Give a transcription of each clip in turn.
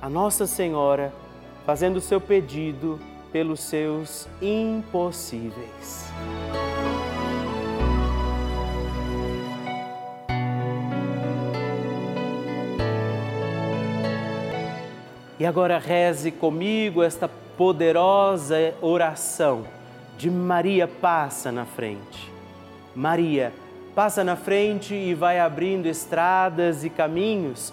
a Nossa Senhora fazendo seu pedido pelos seus impossíveis. E agora reze comigo esta poderosa oração de Maria passa na frente. Maria passa na frente e vai abrindo estradas e caminhos,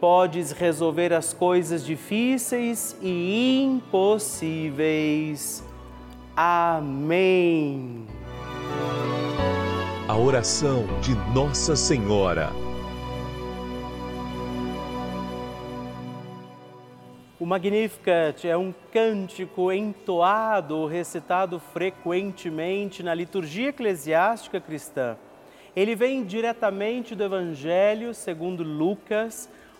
podes resolver as coisas difíceis e impossíveis. Amém. A oração de Nossa Senhora. O Magnificat é um cântico entoado, recitado frequentemente na liturgia eclesiástica cristã. Ele vem diretamente do Evangelho segundo Lucas,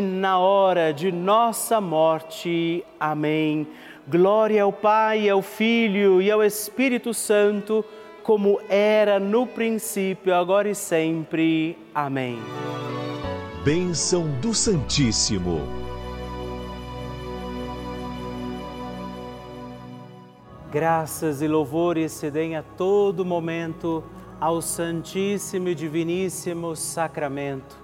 na hora de nossa morte. Amém. Glória ao Pai, ao Filho e ao Espírito Santo, como era no princípio, agora e sempre. Amém. Bênção do Santíssimo. Graças e louvores se deem a todo momento ao Santíssimo e Diviníssimo Sacramento.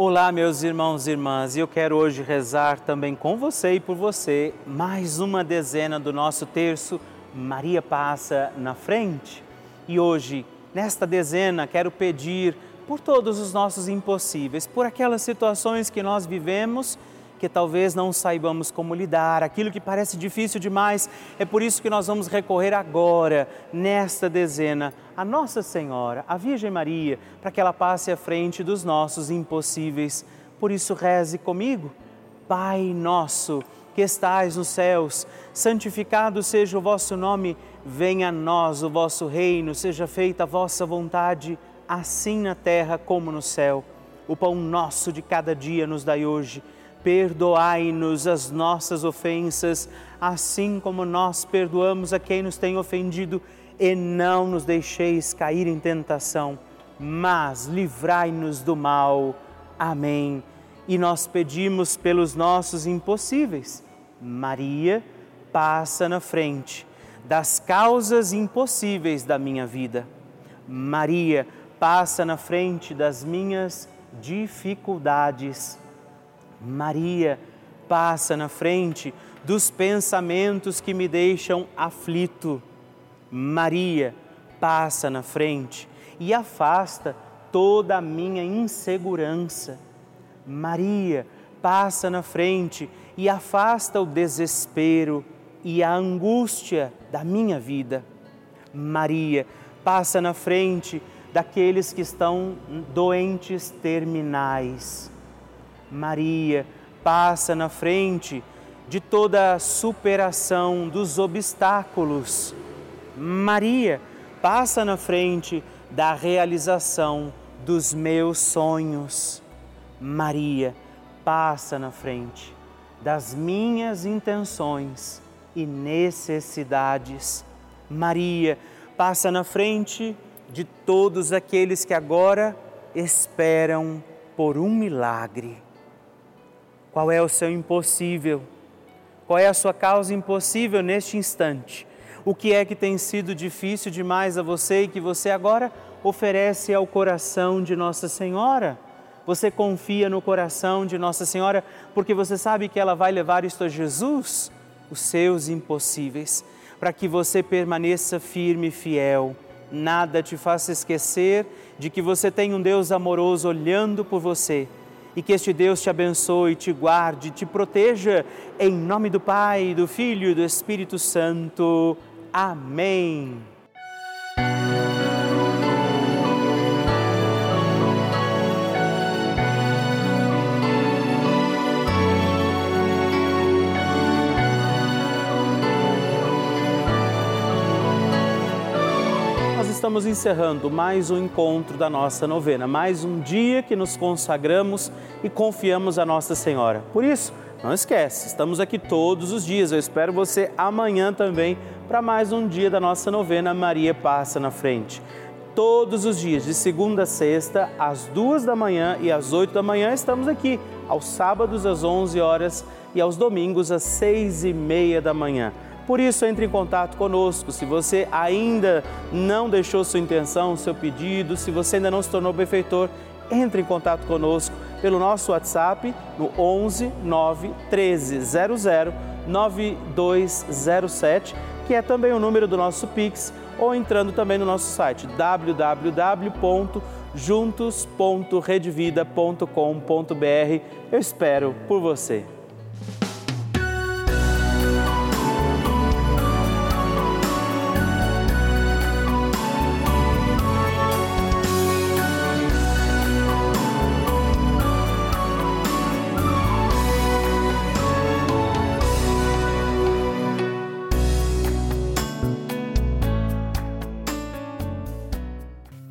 Olá, meus irmãos e irmãs, e eu quero hoje rezar também com você e por você mais uma dezena do nosso terço Maria passa na frente. E hoje, nesta dezena, quero pedir por todos os nossos impossíveis, por aquelas situações que nós vivemos que talvez não saibamos como lidar, aquilo que parece difícil demais. É por isso que nós vamos recorrer agora, nesta dezena, a Nossa Senhora, a Virgem Maria, para que ela passe à frente dos nossos impossíveis. Por isso, reze comigo. Pai nosso, que estais nos céus, santificado seja o vosso nome, venha a nós o vosso reino, seja feita a vossa vontade, assim na terra como no céu. O pão nosso de cada dia nos dai hoje perdoai-nos as nossas ofensas, assim como nós perdoamos a quem nos tem ofendido, e não nos deixeis cair em tentação, mas livrai-nos do mal. Amém. E nós pedimos pelos nossos impossíveis. Maria, passa na frente das causas impossíveis da minha vida. Maria, passa na frente das minhas dificuldades. Maria passa na frente dos pensamentos que me deixam aflito. Maria passa na frente e afasta toda a minha insegurança. Maria passa na frente e afasta o desespero e a angústia da minha vida. Maria passa na frente daqueles que estão doentes terminais. Maria passa na frente de toda a superação dos obstáculos. Maria passa na frente da realização dos meus sonhos. Maria, passa na frente das minhas intenções e necessidades. Maria, passa na frente de todos aqueles que agora esperam por um milagre. Qual é o seu impossível? Qual é a sua causa impossível neste instante? O que é que tem sido difícil demais a você e que você agora oferece ao coração de Nossa Senhora? Você confia no coração de Nossa Senhora porque você sabe que ela vai levar isto a Jesus, os seus impossíveis, para que você permaneça firme e fiel. Nada te faça esquecer de que você tem um Deus amoroso olhando por você e que este Deus te abençoe, te guarde, te proteja, em nome do Pai, do Filho e do Espírito Santo. Amém. estamos encerrando mais um encontro da nossa novena, mais um dia que nos consagramos e confiamos a Nossa Senhora. Por isso, não esquece, estamos aqui todos os dias. Eu espero você amanhã também para mais um dia da nossa novena Maria Passa na Frente. Todos os dias, de segunda a sexta, às duas da manhã e às oito da manhã, estamos aqui. Aos sábados, às onze horas e aos domingos, às seis e meia da manhã. Por isso, entre em contato conosco. Se você ainda não deixou sua intenção, seu pedido, se você ainda não se tornou benfeitor, entre em contato conosco pelo nosso WhatsApp no 11 9 13 00 9207, que é também o número do nosso Pix, ou entrando também no nosso site www.juntos.redvida.com.br. Eu espero por você.